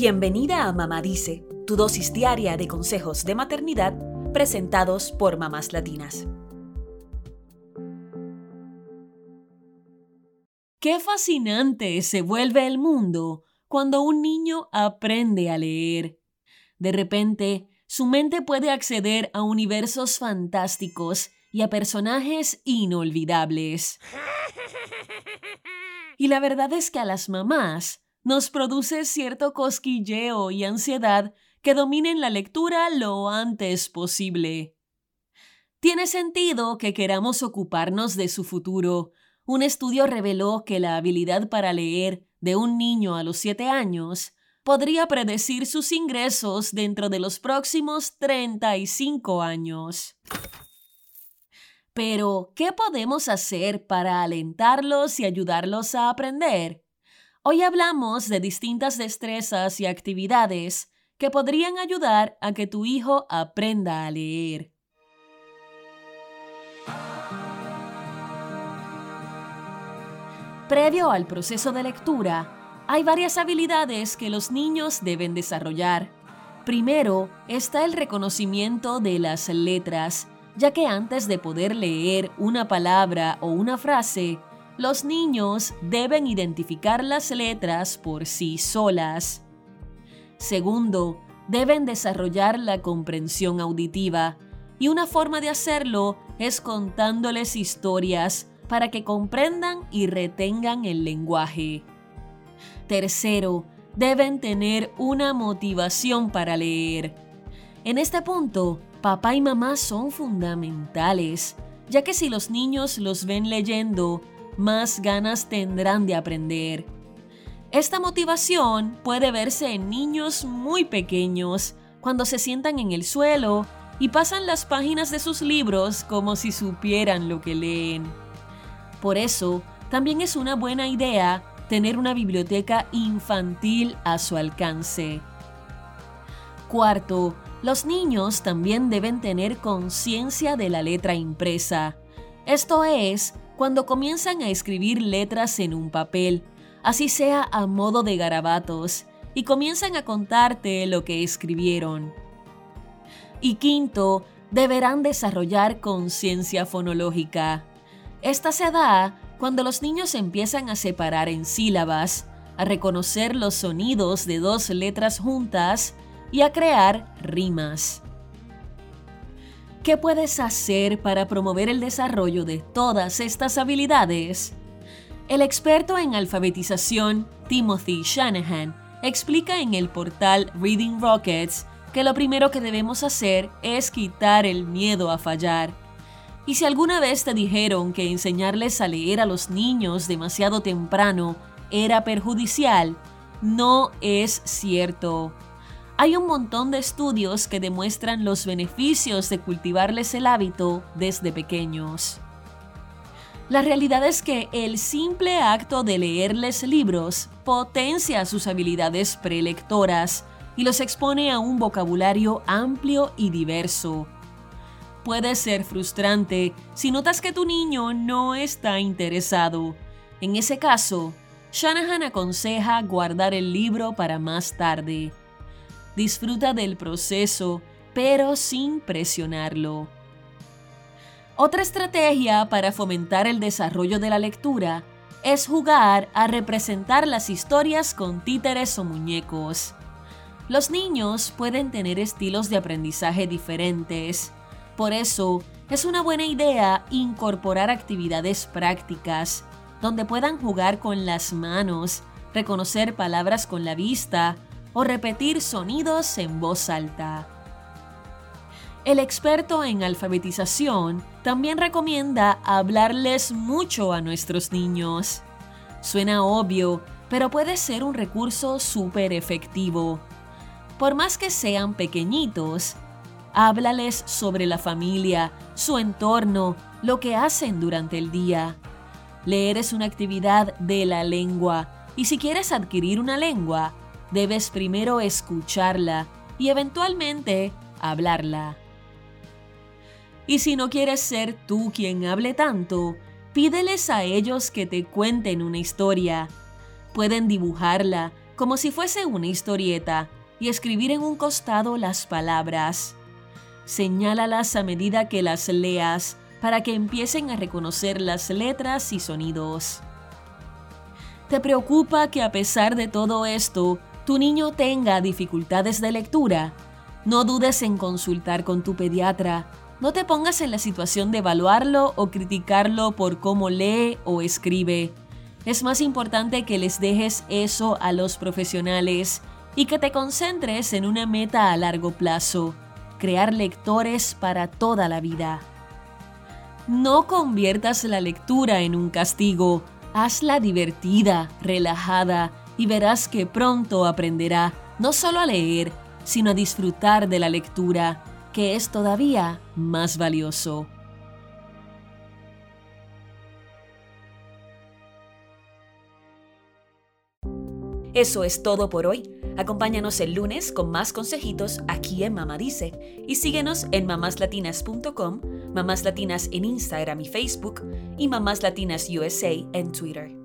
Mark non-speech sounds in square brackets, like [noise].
Bienvenida a Mamá Dice, tu dosis diaria de consejos de maternidad presentados por mamás latinas. Qué fascinante se vuelve el mundo cuando un niño aprende a leer. De repente, su mente puede acceder a universos fantásticos y a personajes inolvidables. [laughs] Y la verdad es que a las mamás nos produce cierto cosquilleo y ansiedad que dominen la lectura lo antes posible. Tiene sentido que queramos ocuparnos de su futuro. Un estudio reveló que la habilidad para leer de un niño a los 7 años podría predecir sus ingresos dentro de los próximos 35 años. Pero, ¿qué podemos hacer para alentarlos y ayudarlos a aprender? Hoy hablamos de distintas destrezas y actividades que podrían ayudar a que tu hijo aprenda a leer. Previo al proceso de lectura, hay varias habilidades que los niños deben desarrollar. Primero está el reconocimiento de las letras, ya que antes de poder leer una palabra o una frase, los niños deben identificar las letras por sí solas. Segundo, deben desarrollar la comprensión auditiva, y una forma de hacerlo es contándoles historias para que comprendan y retengan el lenguaje. Tercero, deben tener una motivación para leer. En este punto, papá y mamá son fundamentales, ya que si los niños los ven leyendo, más ganas tendrán de aprender. Esta motivación puede verse en niños muy pequeños, cuando se sientan en el suelo y pasan las páginas de sus libros como si supieran lo que leen. Por eso, también es una buena idea tener una biblioteca infantil a su alcance. Cuarto, los niños también deben tener conciencia de la letra impresa. Esto es, cuando comienzan a escribir letras en un papel, así sea a modo de garabatos, y comienzan a contarte lo que escribieron. Y quinto, deberán desarrollar conciencia fonológica. Esta se da cuando los niños empiezan a separar en sílabas, a reconocer los sonidos de dos letras juntas y a crear rimas. ¿Qué puedes hacer para promover el desarrollo de todas estas habilidades? El experto en alfabetización Timothy Shanahan explica en el portal Reading Rockets que lo primero que debemos hacer es quitar el miedo a fallar y si alguna vez te dijeron que enseñarles a leer a los niños demasiado temprano era perjudicial, no es cierto. Hay un montón de estudios que demuestran los beneficios de cultivarles el hábito desde pequeños. La realidad es que el simple acto de leerles libros potencia sus habilidades prelectoras y los expone a un vocabulario amplio y diverso puede ser frustrante si notas que tu niño no está interesado. En ese caso, Shanahan aconseja guardar el libro para más tarde. Disfruta del proceso, pero sin presionarlo. Otra estrategia para fomentar el desarrollo de la lectura es jugar a representar las historias con títeres o muñecos. Los niños pueden tener estilos de aprendizaje diferentes por eso, es una buena idea incorporar actividades prácticas donde puedan jugar con las manos, reconocer palabras con la vista o repetir sonidos en voz alta. El experto en alfabetización también recomienda hablarles mucho a nuestros niños. Suena obvio, pero puede ser un recurso súper efectivo. Por más que sean pequeñitos, Háblales sobre la familia, su entorno, lo que hacen durante el día. Leer es una actividad de la lengua y si quieres adquirir una lengua, debes primero escucharla y eventualmente hablarla. Y si no quieres ser tú quien hable tanto, pídeles a ellos que te cuenten una historia. Pueden dibujarla, como si fuese una historieta, y escribir en un costado las palabras. Señálalas a medida que las leas para que empiecen a reconocer las letras y sonidos. ¿Te preocupa que a pesar de todo esto, tu niño tenga dificultades de lectura? No dudes en consultar con tu pediatra. No te pongas en la situación de evaluarlo o criticarlo por cómo lee o escribe. Es más importante que les dejes eso a los profesionales y que te concentres en una meta a largo plazo, crear lectores para toda la vida. No conviertas la lectura en un castigo, hazla divertida, relajada y verás que pronto aprenderá no solo a leer, sino a disfrutar de la lectura, que es todavía más valioso. Eso es todo por hoy. Acompáñanos el lunes con más consejitos aquí en Mamá Dice y síguenos en mamáslatinas.com, Mamás Latinas en Instagram y Facebook y Mamás Latinas USA en Twitter.